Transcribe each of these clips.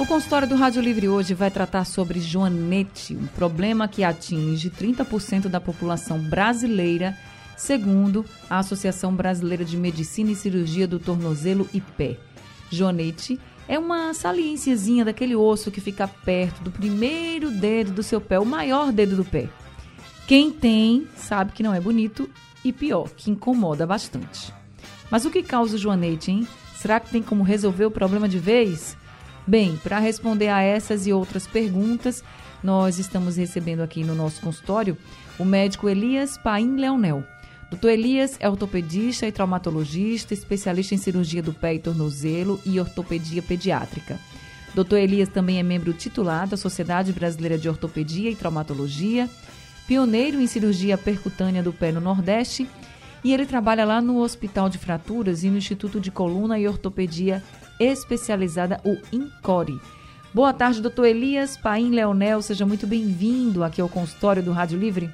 O consultório do Rádio Livre hoje vai tratar sobre joanete, um problema que atinge 30% da população brasileira, segundo a Associação Brasileira de Medicina e Cirurgia do Tornozelo e Pé. Joanete é uma saliênciazinha daquele osso que fica perto do primeiro dedo do seu pé, o maior dedo do pé. Quem tem sabe que não é bonito e pior, que incomoda bastante. Mas o que causa o joanete, hein? Será que tem como resolver o problema de vez? Bem, para responder a essas e outras perguntas, nós estamos recebendo aqui no nosso consultório o médico Elias Paim Leonel. Dr. Elias é ortopedista e traumatologista, especialista em cirurgia do pé e tornozelo e ortopedia pediátrica. Dr. Elias também é membro titular da Sociedade Brasileira de Ortopedia e Traumatologia, pioneiro em cirurgia percutânea do pé no Nordeste, e ele trabalha lá no Hospital de Fraturas e no Instituto de Coluna e Ortopedia especializada, o INCORE. Boa tarde, doutor Elias Paim Leonel. Seja muito bem-vindo aqui ao consultório do Rádio Livre.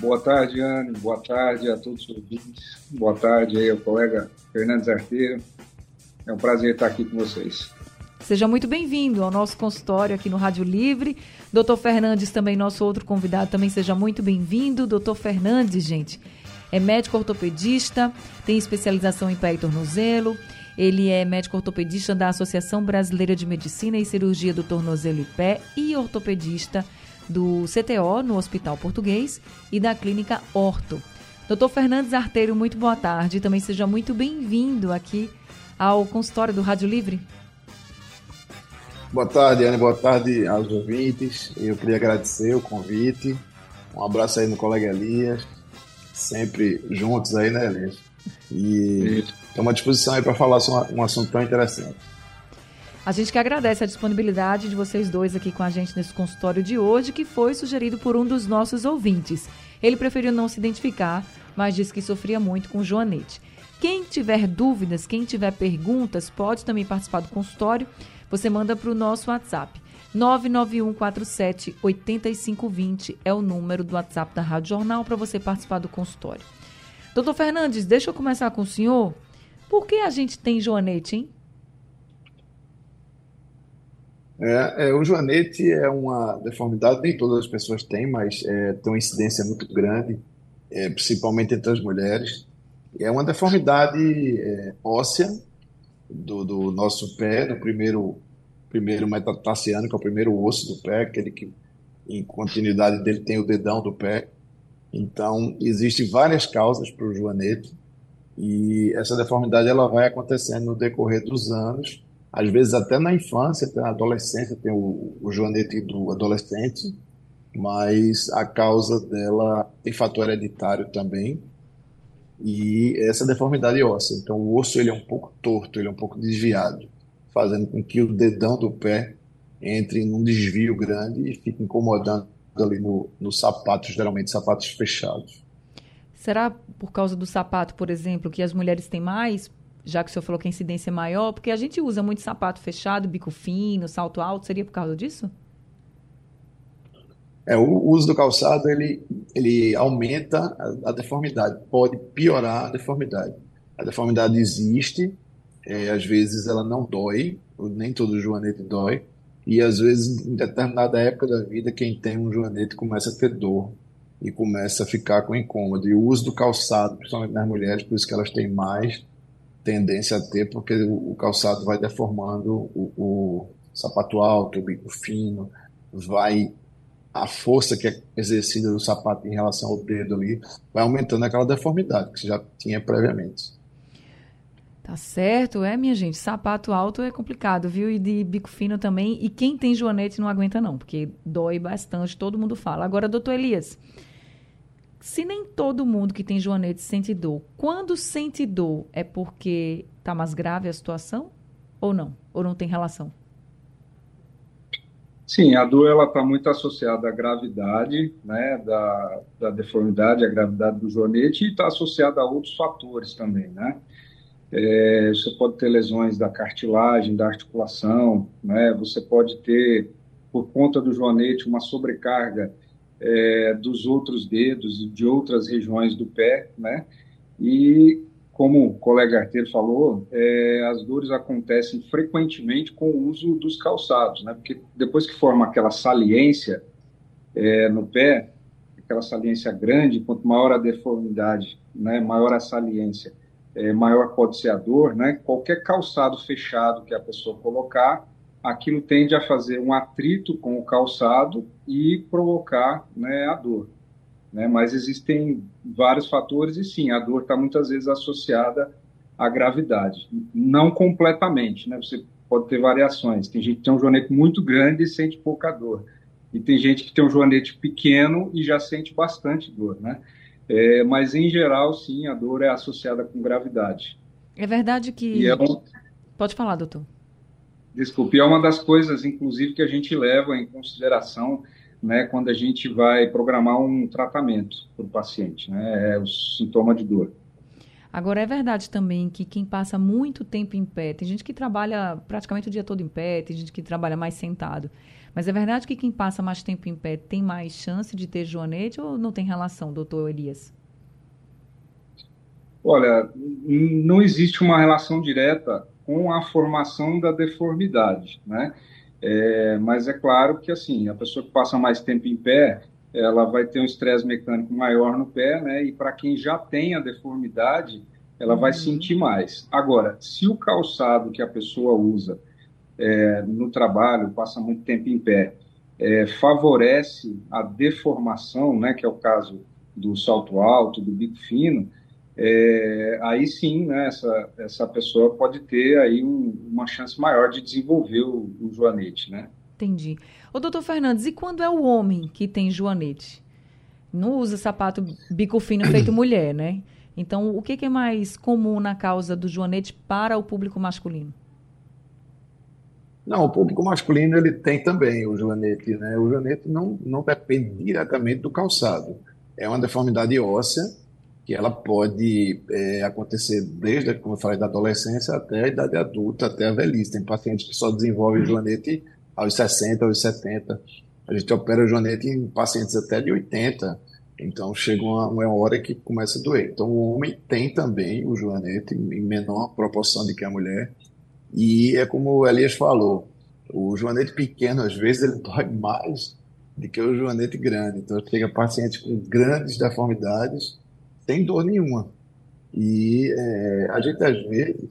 Boa tarde, Anne. Boa tarde a todos os ouvintes. Boa tarde aí ao colega Fernandes Arteiro. É um prazer estar aqui com vocês. Seja muito bem-vindo ao nosso consultório aqui no Rádio Livre. Doutor Fernandes, também nosso outro convidado, também seja muito bem-vindo. Doutor Fernandes, gente, é médico ortopedista, tem especialização em pé e tornozelo, ele é médico ortopedista da Associação Brasileira de Medicina e Cirurgia do Tornozelo e Pé e ortopedista do CTO no Hospital Português e da Clínica Orto. Doutor Fernandes Arteiro, muito boa tarde. Também seja muito bem-vindo aqui ao consultório do Rádio Livre. Boa tarde, Ana. Boa tarde aos ouvintes. Eu queria agradecer o convite. Um abraço aí no colega Elias. Sempre juntos aí, né, Elias? E estamos à disposição aí para falar sobre um assunto tão interessante. A gente que agradece a disponibilidade de vocês dois aqui com a gente nesse consultório de hoje, que foi sugerido por um dos nossos ouvintes. Ele preferiu não se identificar, mas disse que sofria muito com Joanete. Quem tiver dúvidas, quem tiver perguntas, pode também participar do consultório. Você manda para o nosso WhatsApp. 99147 8520 é o número do WhatsApp da Rádio Jornal para você participar do consultório. Doutor Fernandes, deixa eu começar com o senhor. Por que a gente tem joanete, hein? É, é, o joanete é uma deformidade, nem todas as pessoas têm, mas é, tem uma incidência muito grande, é, principalmente entre as mulheres. É uma deformidade é, óssea do, do, nosso pé, do primeiro, primeiro metatarsiano, que é o primeiro osso do pé, aquele que em continuidade dele tem o dedão do pé. Então, existem várias causas para o joanete e essa deformidade ela vai acontecendo no decorrer dos anos, às vezes até na infância, na adolescência tem o, o joanete do adolescente, mas a causa dela tem fator hereditário também e essa deformidade óssea. Então, o osso ele é um pouco torto, ele é um pouco desviado, fazendo com que o dedão do pé entre num desvio grande e fique incomodando ali no, no sapato, geralmente sapatos fechados. Será por causa do sapato, por exemplo, que as mulheres têm mais, já que o senhor falou que a incidência é maior? Porque a gente usa muito sapato fechado, bico fino, salto alto, seria por causa disso? É, o uso do calçado, ele, ele aumenta a, a deformidade, pode piorar a deformidade. A deformidade existe, é, às vezes ela não dói, nem todo joanete dói, e às vezes, em determinada época da vida, quem tem um joanete começa a ter dor e começa a ficar com incômodo. E o uso do calçado, principalmente nas mulheres, por isso que elas têm mais tendência a ter, porque o, calçado vai deformando o, o sapato alto, o bico fino, vai a força que é exercida do sapato em relação ao dedo ali, vai aumentando aquela deformidade que você já tinha previamente. Tá certo, é, minha gente. Sapato alto é complicado, viu? E de bico fino também. E quem tem joanete não aguenta, não, porque dói bastante, todo mundo fala. Agora, doutor Elias, se nem todo mundo que tem joanete sente dor, quando sente dor é porque tá mais grave a situação? Ou não? Ou não tem relação? Sim, a dor ela está muito associada à gravidade, né, da, da deformidade, à gravidade do joanete e está associada a outros fatores também, né. É, você pode ter lesões da cartilagem, da articulação, né, você pode ter, por conta do joanete, uma sobrecarga é, dos outros dedos e de outras regiões do pé, né, e como o colega arteiro falou, é, as dores acontecem frequentemente com o uso dos calçados, né? Porque depois que forma aquela saliência é, no pé, aquela saliência grande, quanto maior a deformidade, né, maior a saliência, é, maior pode ser a dor, né? Qualquer calçado fechado que a pessoa colocar, aquilo tende a fazer um atrito com o calçado e provocar né, a dor né? Mas existem vários fatores e sim, a dor está muitas vezes associada à gravidade, não completamente, né? Você pode ter variações. Tem gente que tem um joanete muito grande e sente pouca dor, e tem gente que tem um joanete pequeno e já sente bastante dor, né? É, mas em geral, sim, a dor é associada com gravidade. É verdade que. É um... Pode falar, doutor. Desculpe, é uma das coisas, inclusive, que a gente leva em consideração né, quando a gente vai programar um tratamento para o paciente, né, é o sintoma de dor. Agora, é verdade também que quem passa muito tempo em pé, tem gente que trabalha praticamente o dia todo em pé, tem gente que trabalha mais sentado, mas é verdade que quem passa mais tempo em pé tem mais chance de ter joanete ou não tem relação, doutor Elias? Olha, não existe uma relação direta com a formação da deformidade, né? É, mas é claro que assim, a pessoa que passa mais tempo em pé, ela vai ter um estresse mecânico maior no pé, né? E para quem já tem a deformidade, ela uhum. vai sentir mais. Agora, se o calçado que a pessoa usa é, no trabalho, passa muito tempo em pé, é, favorece a deformação, né? Que é o caso do salto alto, do bico fino, é, aí sim, né, essa, essa pessoa pode ter aí um, uma chance maior de desenvolver o, o joanete, né? Entendi. Ô, doutor Fernandes, e quando é o homem que tem joanete? Não usa sapato bico fino feito mulher, né? Então, o que, que é mais comum na causa do joanete para o público masculino? Não, o público masculino ele tem também o joanete, né? O joanete não, não depende diretamente do calçado. É uma deformidade óssea que ela pode é, acontecer desde, como eu falei, da adolescência até a idade adulta, até a velhice. Tem pacientes que só desenvolvem joanete aos 60, aos 70. A gente opera joanete em pacientes até de 80. Então chega uma, uma hora que começa a doer. Então o homem tem também o joanete em menor proporção do que a mulher. E é como o Elias falou, o joanete pequeno às vezes ele dói mais do que o joanete grande. Então chega pacientes com grandes deformidades tem dor nenhuma. E é, a gente, às vezes,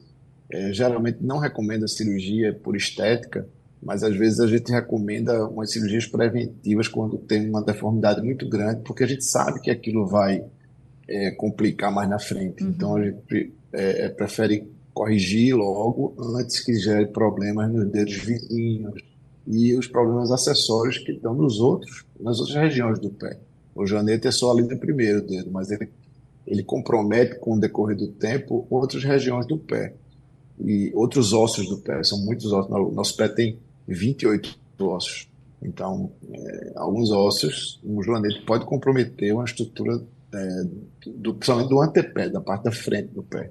é, geralmente não recomenda cirurgia por estética, mas às vezes a gente recomenda umas cirurgias preventivas quando tem uma deformidade muito grande, porque a gente sabe que aquilo vai é, complicar mais na frente. Uhum. Então a gente é, prefere corrigir logo antes que gere problemas nos dedos vizinhos e os problemas acessórios que estão nos outros, nas outras regiões do pé. O janete é só ali no primeiro dedo, mas ele ele compromete com o decorrer do tempo outras regiões do pé e outros ossos do pé. São muitos ossos. Nosso pé tem 28 ossos. Então, é, alguns ossos, um joanete pode comprometer uma estrutura, é, do, principalmente do antepé, da parte da frente do pé.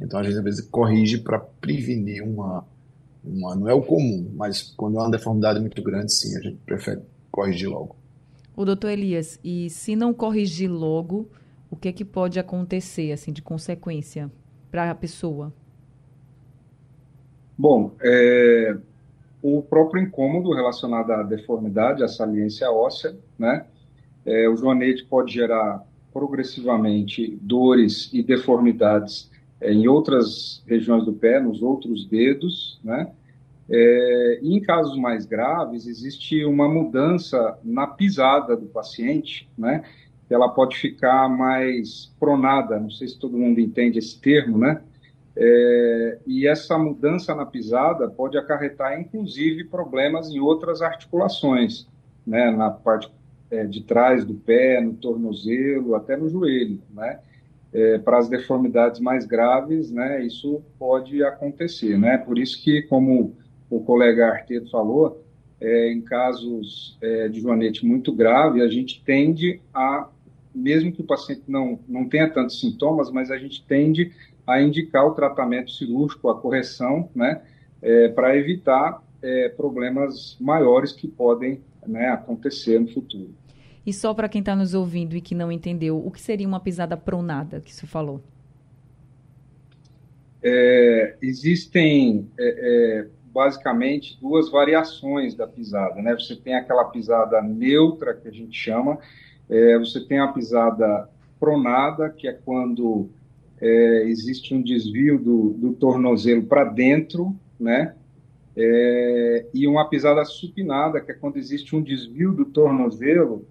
Então, a gente às vezes corrige para prevenir uma, uma. Não é o comum, mas quando é uma deformidade muito grande, sim, a gente prefere corrigir logo. O doutor Elias, e se não corrigir logo, o que, que pode acontecer assim de consequência para a pessoa? Bom, é, o próprio incômodo relacionado à deformidade, à saliência óssea, né? É, o joanete pode gerar progressivamente dores e deformidades é, em outras regiões do pé, nos outros dedos, né? É, e em casos mais graves, existe uma mudança na pisada do paciente, né? ela pode ficar mais pronada, não sei se todo mundo entende esse termo, né? É, e essa mudança na pisada pode acarretar, inclusive, problemas em outras articulações, né? Na parte é, de trás do pé, no tornozelo, até no joelho, né? É, para as deformidades mais graves, né? Isso pode acontecer, né? Por isso que, como o colega Arteto falou, é, em casos é, de joanete muito grave, a gente tende a, mesmo que o paciente não, não tenha tantos sintomas, mas a gente tende a indicar o tratamento cirúrgico, a correção, né, é, para evitar é, problemas maiores que podem né, acontecer no futuro. E só para quem está nos ouvindo e que não entendeu, o que seria uma pisada pronada que você falou? É, existem é, é, basicamente duas variações da pisada, né? Você tem aquela pisada neutra que a gente chama, é, você tem a pisada pronada, que é quando é, existe um desvio do, do tornozelo para dentro, né? É, e uma pisada supinada, que é quando existe um desvio do tornozelo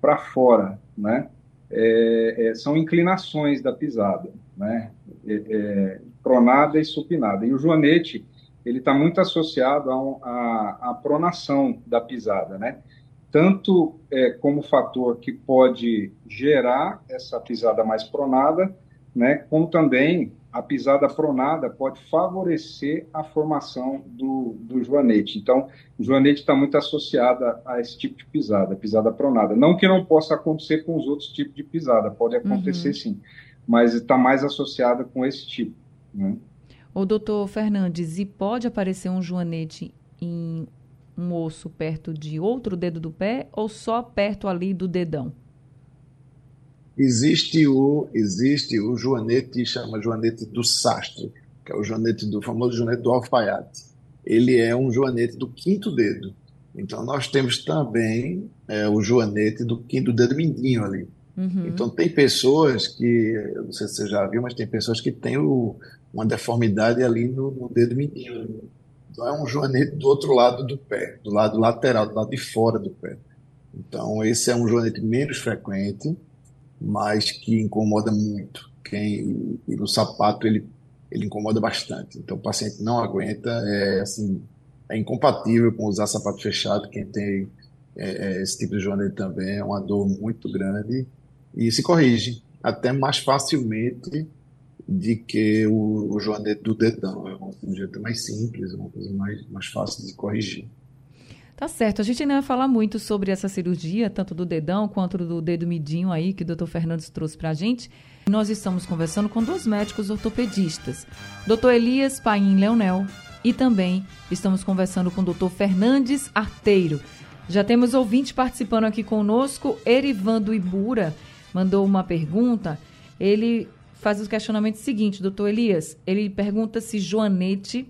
para fora, né? É, é, são inclinações da pisada, né? É, é, pronada e supinada. E o joanete, ele está muito associado à pronação da pisada, né? Tanto como fator que pode gerar essa pisada mais pronada, né? Como também a pisada pronada pode favorecer a formação do, do joanete. Então, o joanete está muito associado a esse tipo de pisada, pisada pronada. Não que não possa acontecer com os outros tipos de pisada, pode acontecer uhum. sim, mas está mais associada com esse tipo. Né? O doutor Fernandes, e pode aparecer um joanete em um osso perto de outro dedo do pé ou só perto ali do dedão? Existe o, existe o joanete, chama joanete do sastre, que é o joanete do famoso joanete do alfaiate. Ele é um joanete do quinto dedo. Então nós temos também é, o joanete do quinto dedo mindinho ali. Uhum. Então tem pessoas que, não sei se você já viu, mas tem pessoas que têm o, uma deformidade ali no, no dedo mindinho. Então é um joanete do outro lado do pé, do lado lateral, do lado de fora do pé. Então esse é um joanete menos frequente, mas que incomoda muito. Quem e no sapato ele ele incomoda bastante. Então o paciente não aguenta, é assim, é incompatível com usar sapato fechado. Quem tem é, é, esse tipo de joanete também é uma dor muito grande e se corrige até mais facilmente de que o, o joanete do dedão. É um jeito mais simples, uma coisa mais, mais fácil de corrigir. Tá certo. A gente ainda vai falar muito sobre essa cirurgia, tanto do dedão quanto do dedo midinho aí, que o doutor Fernandes trouxe para a gente. Nós estamos conversando com dois médicos ortopedistas, doutor Elias Paim Leonel e também estamos conversando com o doutor Fernandes Arteiro. Já temos ouvinte participando aqui conosco, Erivando Ibura mandou uma pergunta. Ele faz o questionamento seguinte, doutor Elias. Ele pergunta se joanete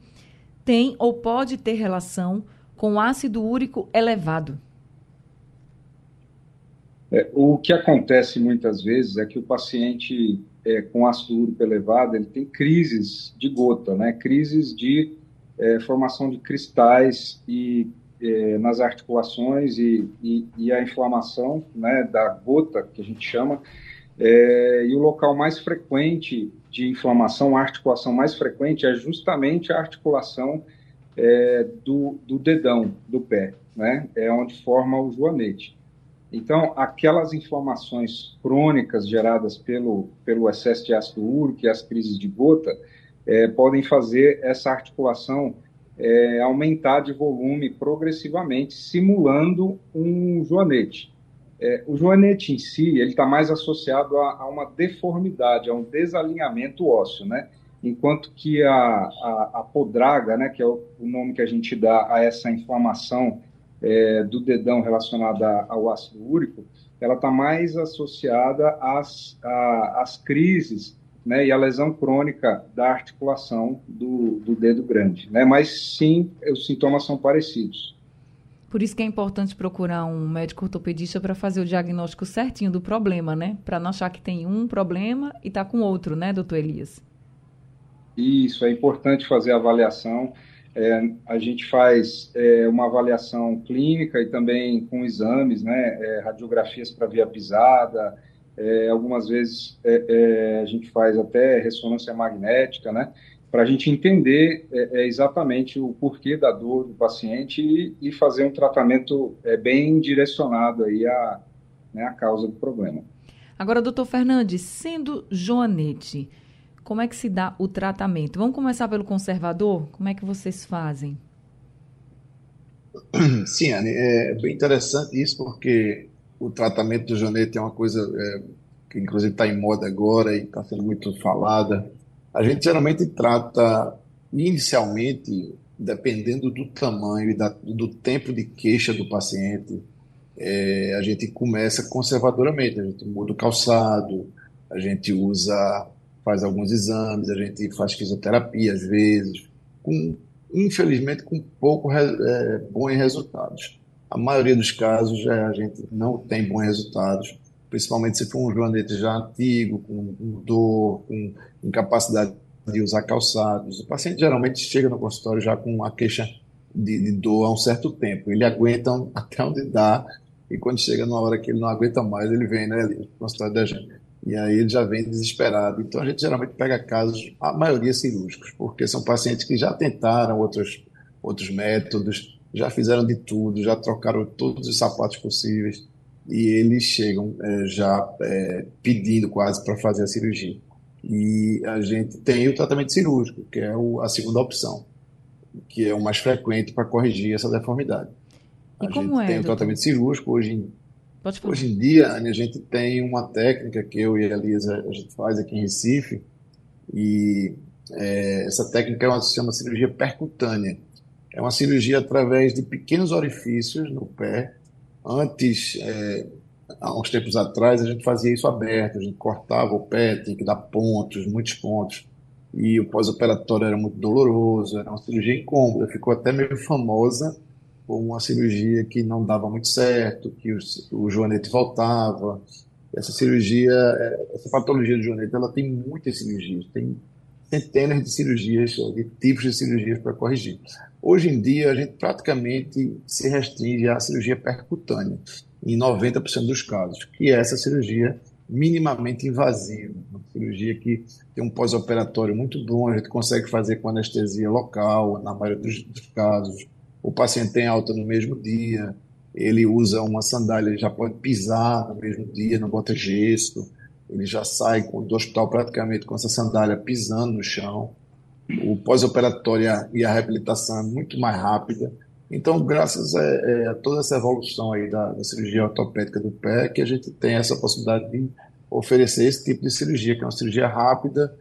tem ou pode ter relação com ácido úrico elevado. É, o que acontece muitas vezes é que o paciente é, com ácido úrico elevado ele tem crises de gota, né? crises de é, formação de cristais e é, nas articulações e, e, e, a inflamação né, da gota, que a gente chama, é, e o local mais frequente de inflamação, a articulação mais frequente é justamente a articulação é, do, do, dedão do pé, né? É onde forma o joanete. Então, aquelas inflamações crônicas geradas pelo, pelo excesso de ácido úrico e as crises de gota é, podem fazer essa articulação é, aumentar de volume progressivamente, simulando um joanete. É, o joanete em si, ele está mais associado a, a, uma deformidade, a um desalinhamento ósseo, né? Enquanto que a, a, a podraga, né, que é o, o, nome que a gente dá a essa inflamação é, do dedão relacionada ao ácido úrico, ela está mais associada às, às crises né, e a lesão crônica da articulação do, do dedo grande. Né? Mas sim, os sintomas são parecidos. Por isso que é importante procurar um médico ortopedista para fazer o diagnóstico certinho do problema, né? Para não achar que tem um problema e tá com outro, né, doutor Elias? Isso, é importante fazer a avaliação. É, a gente faz é, uma avaliação clínica e também com exames, né? É, radiografias para via pisada, é, algumas vezes é, é, a gente faz até ressonância magnética, né? para a gente entender exatamente o porquê da dor do paciente e, e fazer um tratamento bem direcionado aí à, né, à causa do problema. Agora, doutor Fernandes, sendo joanete, como é que se dá o tratamento? Vamos começar pelo conservador? Como é que vocês fazem? Sim, Anne, é bem interessante isso, porque o tratamento do Janete é uma coisa é, que, inclusive, está em moda agora e está sendo muito falada. A gente geralmente trata, inicialmente, dependendo do tamanho e da, do tempo de queixa do paciente, é, a gente começa conservadoramente, a gente muda o calçado, a gente usa, faz alguns exames, a gente faz fisioterapia às vezes, com, infelizmente com pouco é, bons resultados. A maioria dos casos é, a gente não tem bons resultados, principalmente se for um joanete já antigo, com, com dor, com incapacidade de usar calçados. O paciente geralmente chega no consultório já com uma queixa de, de dor há um certo tempo. Ele aguenta até onde dá, e quando chega numa hora que ele não aguenta mais, ele vem né, ali no consultório da gente. E aí ele já vem desesperado. Então a gente geralmente pega casos, a maioria cirúrgicos, porque são pacientes que já tentaram outros, outros métodos, já fizeram de tudo, já trocaram todos os sapatos possíveis e eles chegam é, já é, pedindo quase para fazer a cirurgia. E a gente tem o tratamento cirúrgico, que é o, a segunda opção, que é o mais frequente para corrigir essa deformidade. E a como gente é, tem o doutor? tratamento cirúrgico hoje em, Pode falar. hoje em dia, a gente tem uma técnica que eu e a Elisa a gente faz aqui em Recife e é, essa técnica é uma, se chama cirurgia percutânea. É uma cirurgia através de pequenos orifícios no pé. Antes, é, há uns tempos atrás, a gente fazia isso aberto, a gente cortava o pé, tinha que dar pontos, muitos pontos. E o pós-operatório era muito doloroso, era uma cirurgia incômoda, ficou até meio famosa por uma cirurgia que não dava muito certo, que o, o joanete voltava. Essa cirurgia, é, essa patologia do joanete, ela tem muitas cirurgias, tem centenas de cirurgias, de tipos de cirurgias para corrigir. Hoje em dia, a gente praticamente se restringe à cirurgia percutânea, em 90% dos casos, que é essa cirurgia minimamente invasiva, uma cirurgia que tem um pós-operatório muito bom, a gente consegue fazer com anestesia local, na maioria dos, dos casos. O paciente tem alta no mesmo dia, ele usa uma sandália, ele já pode pisar no mesmo dia, não bota gesso, ele já sai do hospital praticamente com essa sandália pisando no chão. O pós-operatório e a reabilitação é muito mais rápida. Então, graças a, é, a toda essa evolução aí da, da, cirurgia ortopédica do pé, que a gente tem essa possibilidade de oferecer esse tipo de cirurgia, que é uma cirurgia rápida,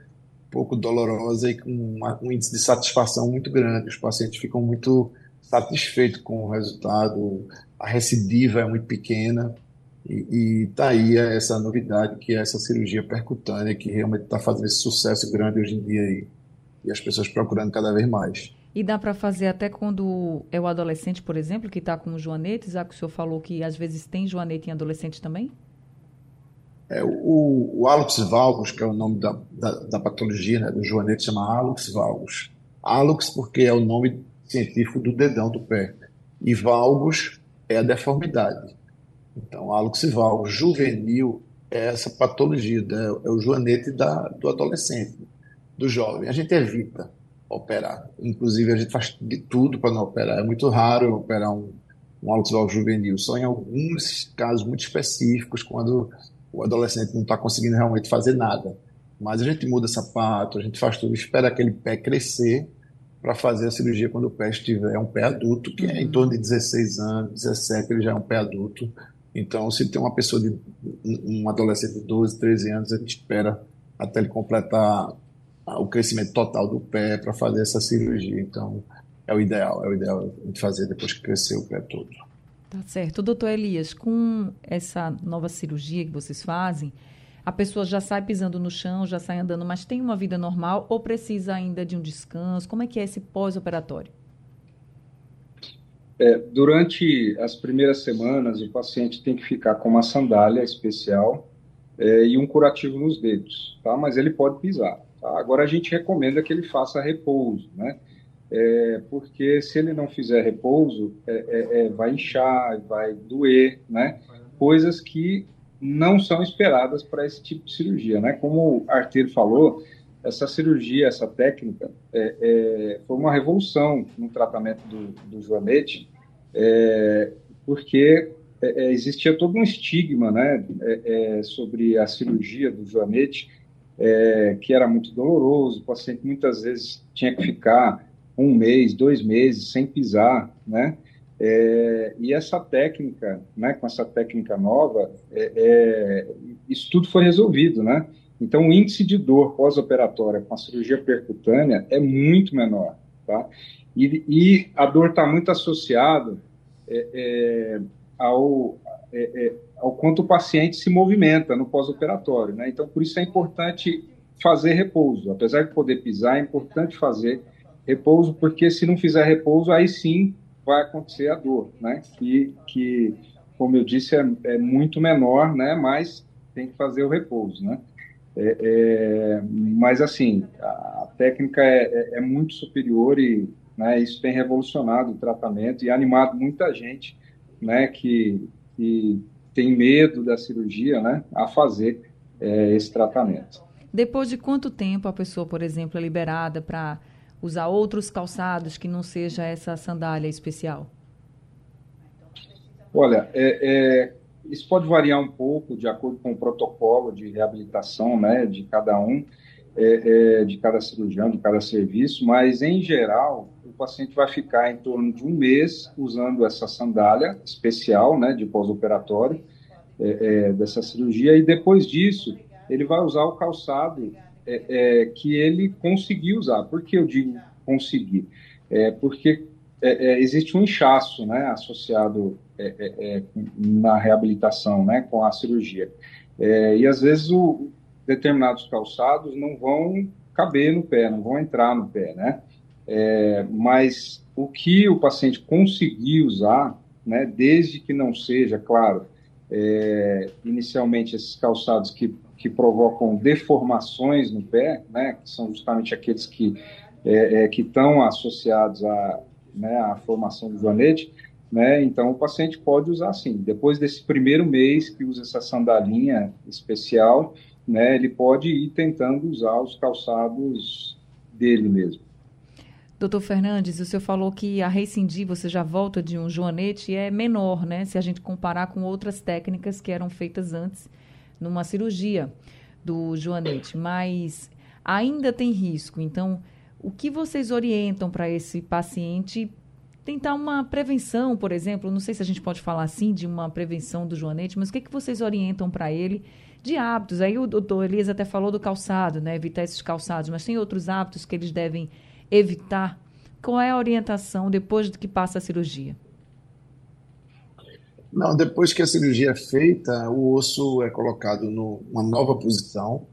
pouco dolorosa e com uma, um índice de satisfação muito grande. Os pacientes ficam muito satisfeitos com o resultado, a recidiva é muito pequena. E está aí essa novidade, que é essa cirurgia percutânea, que realmente está fazendo esse sucesso grande hoje em dia aí. E as pessoas procurando cada vez mais. E dá para fazer até quando é o adolescente, por exemplo, que está com joanetes, já que o senhor falou que às vezes tem joanete em adolescente também? É, o, o hálux valgus, que é o nome da, da, da patologia né, do joanete, chama hálux valgus. Hálux porque é o nome científico do dedão do pé. E valgus é a deformidade. Então, valgus juvenil é essa patologia, né, é o joanete da, do adolescente, do jovem. A gente evita operar. Inclusive, a gente faz de tudo para não operar. É muito raro operar um, um valgus juvenil, só em alguns casos muito específicos, quando o adolescente não está conseguindo realmente fazer nada. Mas a gente muda sapato, a gente faz tudo, espera aquele pé crescer para fazer a cirurgia quando o pé estiver um pé adulto, que uhum. é em torno de 16 anos, 17, ele já é um pé adulto. Então, se tem uma pessoa de um adolescente de 12, 13 anos, a gente espera até ele completar o crescimento total do pé para fazer essa cirurgia. Então, é o ideal, é o ideal de fazer depois que crescer o pé todo. Tá certo. Doutor Elias, com essa nova cirurgia que vocês fazem, a pessoa já sai pisando no chão, já sai andando, mas tem uma vida normal ou precisa ainda de um descanso? Como é que é esse pós-operatório? É, durante as primeiras semanas, o paciente tem que ficar com uma sandália especial é, e um curativo nos dedos, tá? Mas ele pode pisar. Tá? Agora a gente recomenda que ele faça repouso, né? É, porque se ele não fizer repouso, é, é, vai inchar, vai doer, né? Coisas que não são esperadas para esse tipo de cirurgia, né? Como o Arteiro falou, essa cirurgia, essa técnica, é, é, foi uma revolução no tratamento do, do joanete, é, porque existia todo um estigma, né, sobre a cirurgia do joanete, que era muito doloroso, o paciente muitas vezes tinha que ficar um mês, dois meses sem pisar, né? É, e essa técnica, né, com essa técnica nova, é, é, isso tudo foi resolvido, né? Então, o índice de dor pós-operatória com a cirurgia percutânea é muito menor, tá? E, e a dor está muito associada é, é, ao, é, ao quanto o paciente se movimenta no pós-operatório, né? Então, por isso é importante fazer repouso. Apesar de poder pisar, é importante fazer repouso, porque se não fizer repouso, aí sim vai acontecer a dor, né? Que, que como eu disse, é, é muito menor, né? Mas tem que fazer o repouso, né? É, é, mas assim, a, técnica é, é, é, muito superior e né, isso tem revolucionado o tratamento e animado muita gente, né? Que, que tem medo da cirurgia, né? A fazer é, esse tratamento. Depois de quanto tempo a pessoa, por exemplo, é liberada para usar outros calçados que não seja essa sandália especial? Olha, é, é, isso pode variar um pouco de acordo com o protocolo de reabilitação, né, de cada um, é, é de cada cirurgião, de cada serviço, mas em geral o paciente vai ficar em torno de um mês usando essa sandália especial, né, de pós-operatório é, é, dessa cirurgia e depois disso ele vai usar o calçado é, é, que ele conseguiu usar. Por que eu digo conseguir? É, porque é, é, existe um inchaço né, associado é, na reabilitação, né, com a cirurgia. e às vezes o, determinados calçados não vão caber no pé, não vão entrar no pé, né? mas o que o paciente conseguir usar, né, desde que não seja, claro, inicialmente esses calçados que que provocam deformações no pé, né, que são justamente aqueles que é, é, que estão associados à, né, à formação do joanete, né, então o paciente pode usar sim. Depois desse primeiro mês que usa essa sandalinha especial, né, ele pode ir tentando usar os calçados dele mesmo. Doutor Fernandes, o senhor falou que a rescindir, você já volta de um joanete, é menor, né? Se a gente comparar com outras técnicas que eram feitas antes numa cirurgia do joanete, mas ainda tem risco. Então, o que vocês orientam para esse paciente tentar uma prevenção, por exemplo? Não sei se a gente pode falar assim de uma prevenção do joanete, mas o que, que vocês orientam para ele de hábitos? Aí o doutor Elias até falou do calçado, né? Evitar esses calçados, mas tem outros hábitos que eles devem evitar? Qual é a orientação depois que passa a cirurgia? Não, depois que a cirurgia é feita, o osso é colocado numa nova posição.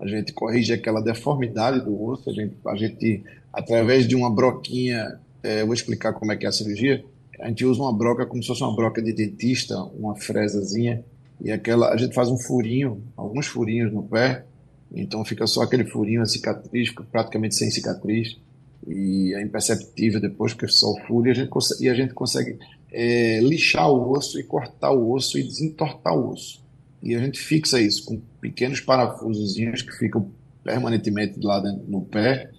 A gente corrige aquela deformidade do osso. A gente, a gente através de uma broquinha, é, eu vou explicar como é que é a cirurgia. A gente usa uma broca como se fosse uma broca de dentista, uma fresazinha, e aquela a gente faz um furinho, alguns furinhos no pé. Então fica só aquele furinho, a cicatriz, praticamente sem cicatriz e é imperceptível depois que só o furo e a gente consegue, e a gente consegue é, lixar o osso e cortar o osso e desentortar o osso. E a gente fixa isso com pequenos parafusozinhos que ficam permanentemente lá dentro, no pé,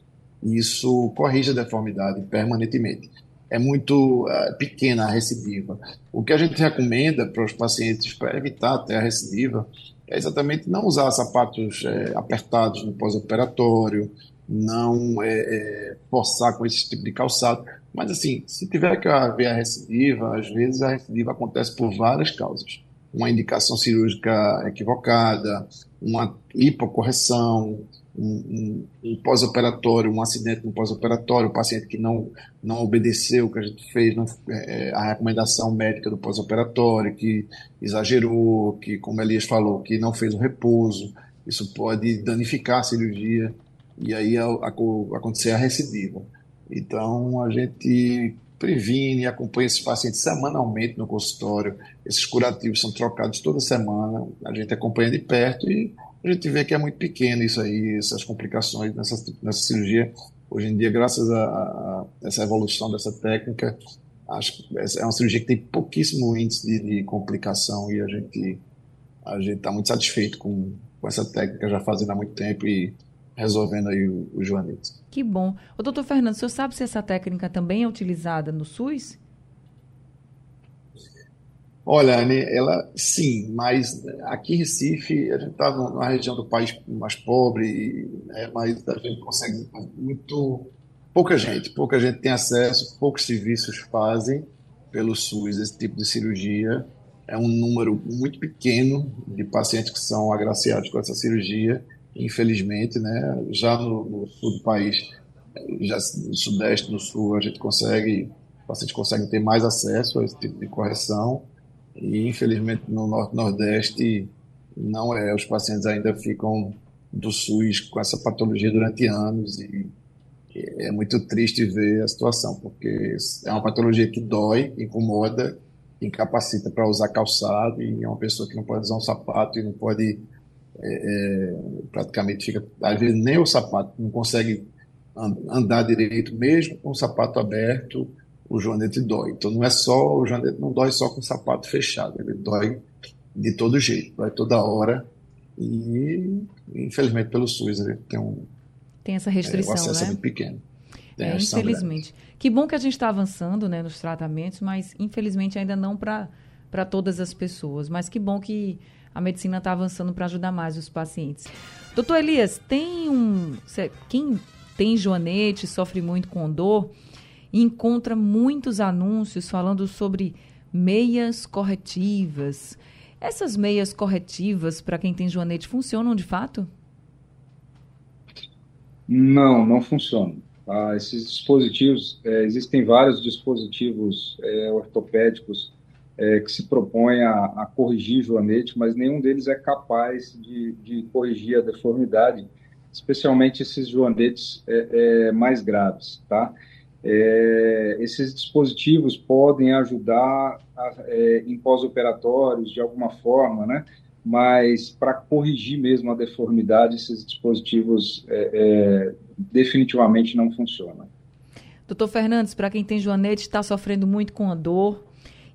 e isso corrige a deformidade permanentemente. É muito é, pequena a recidiva. O que a gente recomenda para os pacientes para evitar até a recidiva é exatamente não usar sapatos é, apertados no pós-operatório, não é, é, forçar com esse tipo de calçado. Mas, assim, se tiver que haver a recidiva, às vezes a recidiva acontece por várias causas. Uma indicação cirúrgica equivocada, uma hipocorreção, um, um, um pós-operatório, um acidente no pós-operatório, o paciente que não, não obedeceu o que a gente fez, não, é, a recomendação médica do pós-operatório, que exagerou, que, como Elias falou, que não fez o repouso, isso pode danificar a cirurgia e aí a, a, acontecer a recidiva. Então, a gente previne acompanha esses pacientes semanalmente no consultório. Esses curativos são trocados toda semana, a gente acompanha de perto e a gente vê que é muito pequeno isso aí, essas complicações nessa, nessa cirurgia. Hoje em dia, graças a, a essa evolução dessa técnica, acho que é uma cirurgia que tem pouquíssimo índice de, de complicação e a gente a gente está muito satisfeito com, com essa técnica já fazendo há muito tempo e resolvendo aí o, o joanete. Que bom. O doutor Fernando, o senhor sabe se essa técnica também é utilizada no SUS? Olha, Anne, ela sim, mas aqui em Recife, a gente está numa região do país mais pobre, né, mas a gente consegue muito. Pouca gente, pouca gente tem acesso, poucos serviços fazem pelo SUS esse tipo de cirurgia. É um número muito pequeno de pacientes que são agraciados com essa cirurgia, infelizmente, né? Já no, no sul do país, já no sudeste, no sul, a gente consegue, pacientes conseguem ter mais acesso a esse tipo de correção e infelizmente no norte nordeste não é, os pacientes ainda ficam do SUS com essa patologia durante anos e é muito triste ver a situação, porque é uma patologia que dói, incomoda, incapacita para usar calçado e é uma pessoa que não pode usar um sapato e não pode, é, é, praticamente fica, às vezes nem o sapato, não consegue andar direito, mesmo com o sapato aberto, o joanete dói. Então não é só, o joanete não dói só com o sapato fechado, ele dói de todo jeito, dói toda hora e infelizmente pelo SUS ele tem um tem essa restrição, é, o acesso né? é muito pequeno. É, infelizmente. Que bom que a gente está avançando né, nos tratamentos, mas infelizmente ainda não para todas as pessoas. Mas que bom que a medicina está avançando para ajudar mais os pacientes. Doutor Elias, tem um. Quem tem joanete, sofre muito com dor, encontra muitos anúncios falando sobre meias corretivas. Essas meias corretivas, para quem tem joanete, funcionam de fato? Não, não funciona. Ah, esses dispositivos, é, existem vários dispositivos é, ortopédicos é, que se propõem a, a, corrigir joanete, mas nenhum deles é capaz de, de corrigir a deformidade, especialmente esses joanetes é, é, mais graves, tá? É, esses dispositivos podem ajudar a, em pós-operatórios de alguma forma, né? mas para corrigir mesmo a deformidade, esses dispositivos é, é, definitivamente não funcionam. Doutor Fernandes, para quem tem joanete, está sofrendo muito com a dor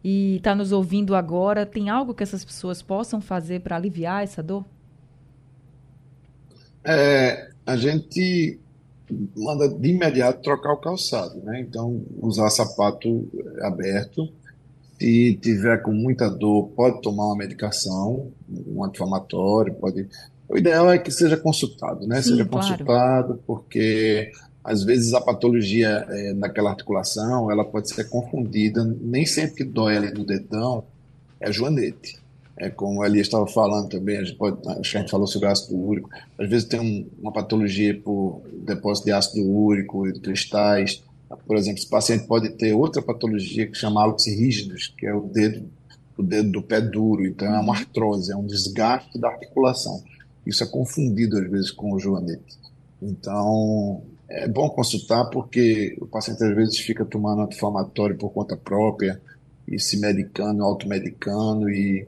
e está nos ouvindo agora, tem algo que essas pessoas possam fazer para aliviar essa dor? É, a gente manda de imediato trocar o calçado, né? Então, usar sapato aberto se tiver com muita dor, pode tomar uma medicação, um anti-inflamatório, pode. O ideal é que seja consultado, né? Sim, seja claro. consultado, porque às vezes a patologia é, naquela articulação ela pode ser confundida. Nem sempre que dói ali no dedão é joanete. É como ali estava falando também, a gente pode, acho que a gente falou sobre ácido úrico. Às vezes tem um, uma patologia por depósito de ácido úrico e de cristais por exemplo, esse paciente pode ter outra patologia que chama hálux rígidos, que é o dedo, o dedo do pé duro. Então, é uma uhum. artrose, é um desgaste da articulação. Isso é confundido, às vezes, com o joanete. Então, é bom consultar porque o paciente, às vezes, fica tomando anti-inflamatório por conta própria e se medicando, automedicando e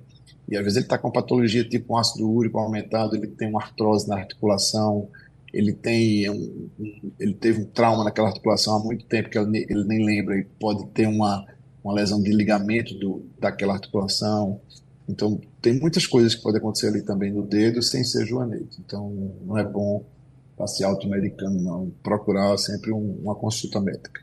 e às vezes ele está com patologia tipo um ácido úrico aumentado, ele tem uma artrose na articulação, ele tem um, ele teve um trauma naquela articulação há muito tempo que ele, ele nem lembra e pode ter uma, uma lesão de ligamento do, daquela articulação. Então, tem muitas coisas que podem acontecer ali também no dedo sem ser joanete. Então, não é bom estar se automedicando, não. Procurar sempre um, uma consulta médica.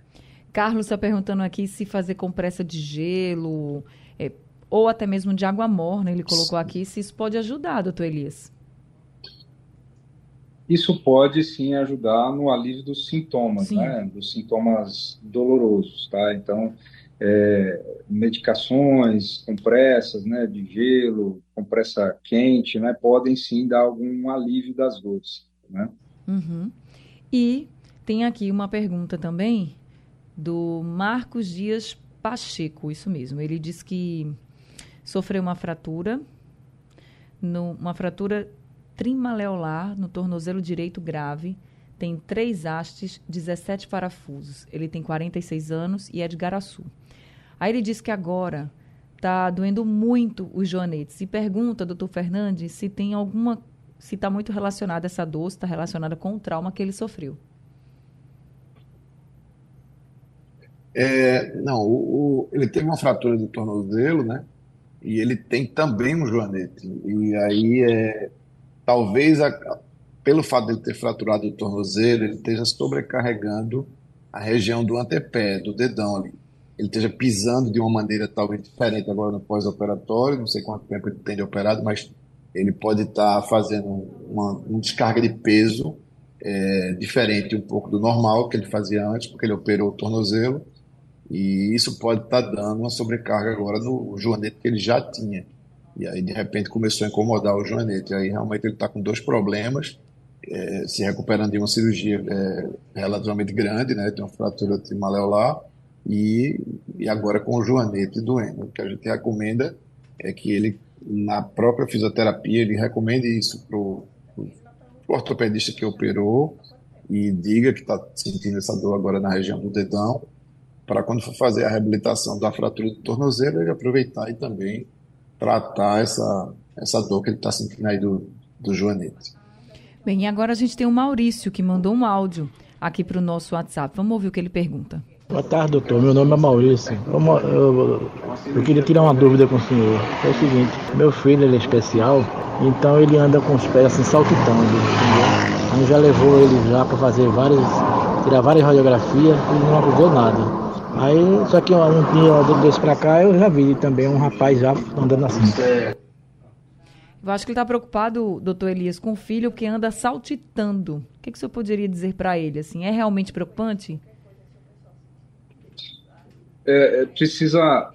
Carlos está perguntando aqui se fazer compressa de gelo é, ou até mesmo de água morna, ele colocou Sim. aqui, se isso pode ajudar, doutor Elias. Isso pode sim ajudar no alívio dos sintomas, sim. né? Dos sintomas dolorosos, tá? Então, é, medicações, compressas, né? De gelo, compressa quente, né? Podem sim dar algum alívio das dores, né? Uhum. E tem aqui uma pergunta também do Marcos Dias Pacheco, isso mesmo. Ele diz que sofreu uma fratura, no, uma fratura trimaleolar no tornozelo direito grave, tem três hastes, 17 parafusos. Ele tem 46 anos e é de Garaçu. Aí ele diz que agora está doendo muito os joanetes e pergunta, doutor Fernandes, se tem alguma, se está muito relacionada essa dor, se está relacionada com o trauma que ele sofreu. É, não, o, o, ele teve uma fratura do tornozelo, né? E ele tem também um joanete. E aí é, talvez a, pelo fato de ele ter fraturado o tornozelo, ele esteja sobrecarregando a região do antepé, do dedão ali. Ele esteja pisando de uma maneira talvez diferente agora no pós-operatório, não sei quanto tempo ele tem de operado, mas ele pode estar fazendo uma, uma descarga de peso é, diferente um pouco do normal que ele fazia antes, porque ele operou o tornozelo, E isso pode estar tá dando uma sobrecarga agora no joanete que ele já tinha. E aí, de repente, começou a incomodar o joanete. E aí, realmente, ele está com dois problemas, é, se recuperando de uma cirurgia é, relativamente grande, né? Tem uma fratura timaleolar e, e agora com o joanete doendo. O que a gente recomenda é que ele, na própria fisioterapia, ele recomende isso para o ortopedista que operou e diga que está sentindo essa dor agora na região do dedão, para quando for fazer a reabilitação da fratura do tornozelo, ele aproveitar e também tratar essa, essa dor que ele está sentindo aí do, do joanete. Bem, e agora a gente tem o Maurício que mandou um áudio aqui para o nosso WhatsApp. Vamos ouvir o que ele pergunta. Boa tarde, doutor. Meu nome é Maurício. Eu, eu, eu, queria tirar uma dúvida com o senhor. É o seguinte, meu filho ele é especial, então ele anda com os pés assim saltitando. Gente já levou ele já para fazer várias, tirar várias radiografias e não aconteceu nada. Aí, só que um dia desse para cá eu já vi também um rapaz já andando assim. Eu acho que ele está preocupado, doutor Elias, com o filho que anda saltitando. O que, que o senhor poderia dizer para ele? Assim, é realmente preocupante? É, é, precisa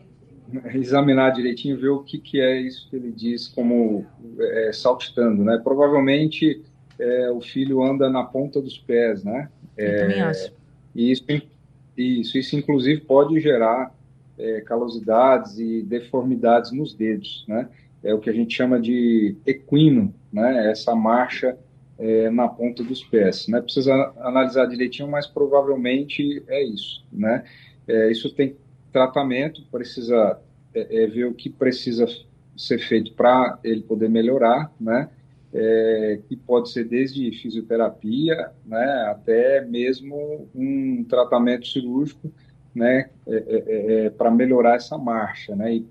examinar direitinho, ver o que, que é isso que ele diz como é, saltitando, né? Provavelmente é, o filho anda na ponta dos pés, né? Também acho. Isso, isso, isso inclusive pode gerar é, calosidades e deformidades nos dedos, né? é o que a gente chama de equino, né? Essa marcha é, na ponta dos pés, né? Precisa analisar direitinho, mas provavelmente é isso, né? É, isso tem tratamento, precisa é, é ver o que precisa ser feito para ele poder melhorar, né? É, que pode ser desde fisioterapia, né, até mesmo um tratamento cirúrgico, né, é, é, para melhorar essa marcha, né, e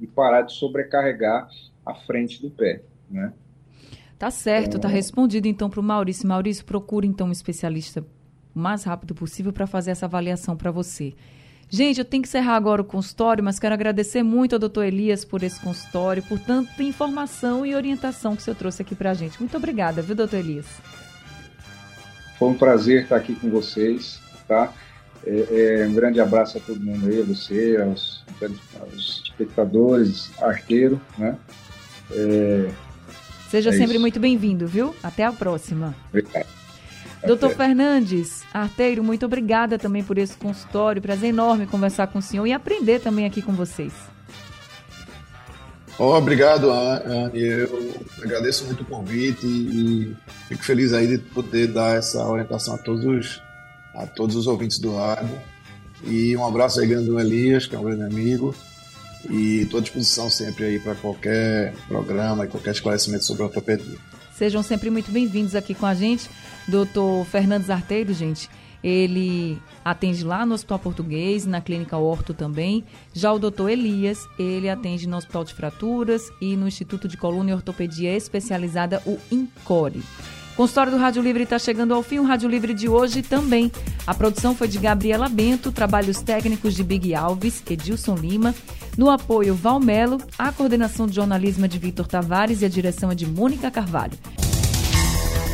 e parar de sobrecarregar a frente do pé, né? Tá certo, tá respondido então para o Maurício. Maurício, procure então um especialista o mais rápido possível para fazer essa avaliação para você. Gente, eu tenho que encerrar agora o consultório, mas quero agradecer muito ao doutor Elias por esse consultório, por tanta informação e orientação que o senhor trouxe aqui para a gente. Muito obrigada, viu, doutor Elias? Foi um prazer estar aqui com vocês, tá? É, é, um grande abraço a todo mundo aí, a você, aos, aos espectadores, arteiro, né? É, Seja é sempre isso. muito bem-vindo, viu? Até a próxima. Obrigado. Doutor Fernandes, arteiro, muito obrigada também por esse consultório. Prazer enorme conversar com o senhor e aprender também aqui com vocês. Oh, obrigado, Anne. Eu agradeço muito o convite e fico feliz aí de poder dar essa orientação a todos os a todos os ouvintes do rádio. E um abraço aí grande do Elias, que é um grande amigo. E estou à disposição sempre aí para qualquer programa e qualquer esclarecimento sobre ortopedia. Sejam sempre muito bem-vindos aqui com a gente. Doutor Fernandes Arteiro, gente, ele atende lá no Hospital Português, na Clínica Orto também. Já o doutor Elias, ele atende no Hospital de Fraturas e no Instituto de Coluna e Ortopedia Especializada, o INCORE. Consultório do Rádio Livre está chegando ao fim, o Rádio Livre de hoje também. A produção foi de Gabriela Bento, trabalhos técnicos de Big Alves, Edilson Lima, no apoio Valmelo, a coordenação de jornalismo é de Vitor Tavares e a direção é de Mônica Carvalho.